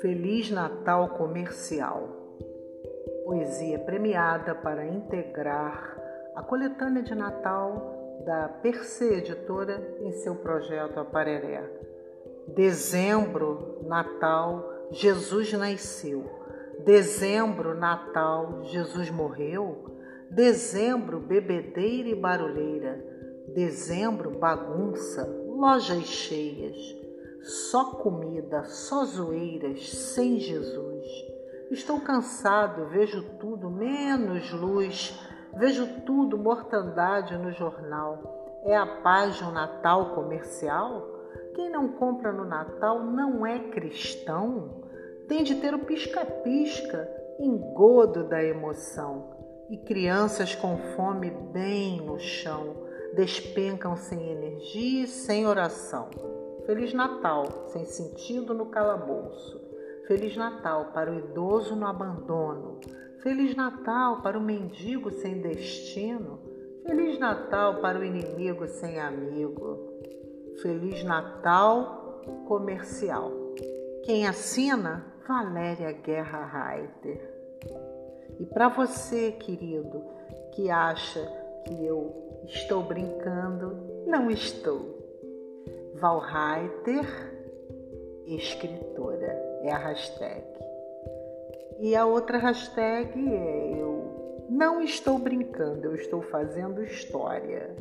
Feliz Natal Comercial. Poesia premiada para integrar a coletânea de Natal da Perse Editora em seu projeto Apareré. Dezembro, Natal, Jesus nasceu. Dezembro, Natal, Jesus morreu. Dezembro, bebedeira e barulheira. Dezembro, bagunça, lojas cheias só comida, só zoeiras, sem Jesus. Estou cansado, vejo tudo menos luz, vejo tudo mortandade no jornal. É a paz de um Natal comercial? Quem não compra no Natal não é cristão? Tem de ter o pisca-pisca, engodo da emoção. E crianças com fome bem no chão, despencam sem energia e sem oração. Feliz Natal, sem sentido no calabouço. Feliz Natal para o idoso no abandono. Feliz Natal para o mendigo sem destino. Feliz Natal para o inimigo sem amigo. Feliz Natal comercial. Quem assina? Valéria Guerra Reiter. E para você, querido, que acha que eu estou brincando, não estou. Valreiter, escritora, é a hashtag. E a outra hashtag é eu não estou brincando, eu estou fazendo história.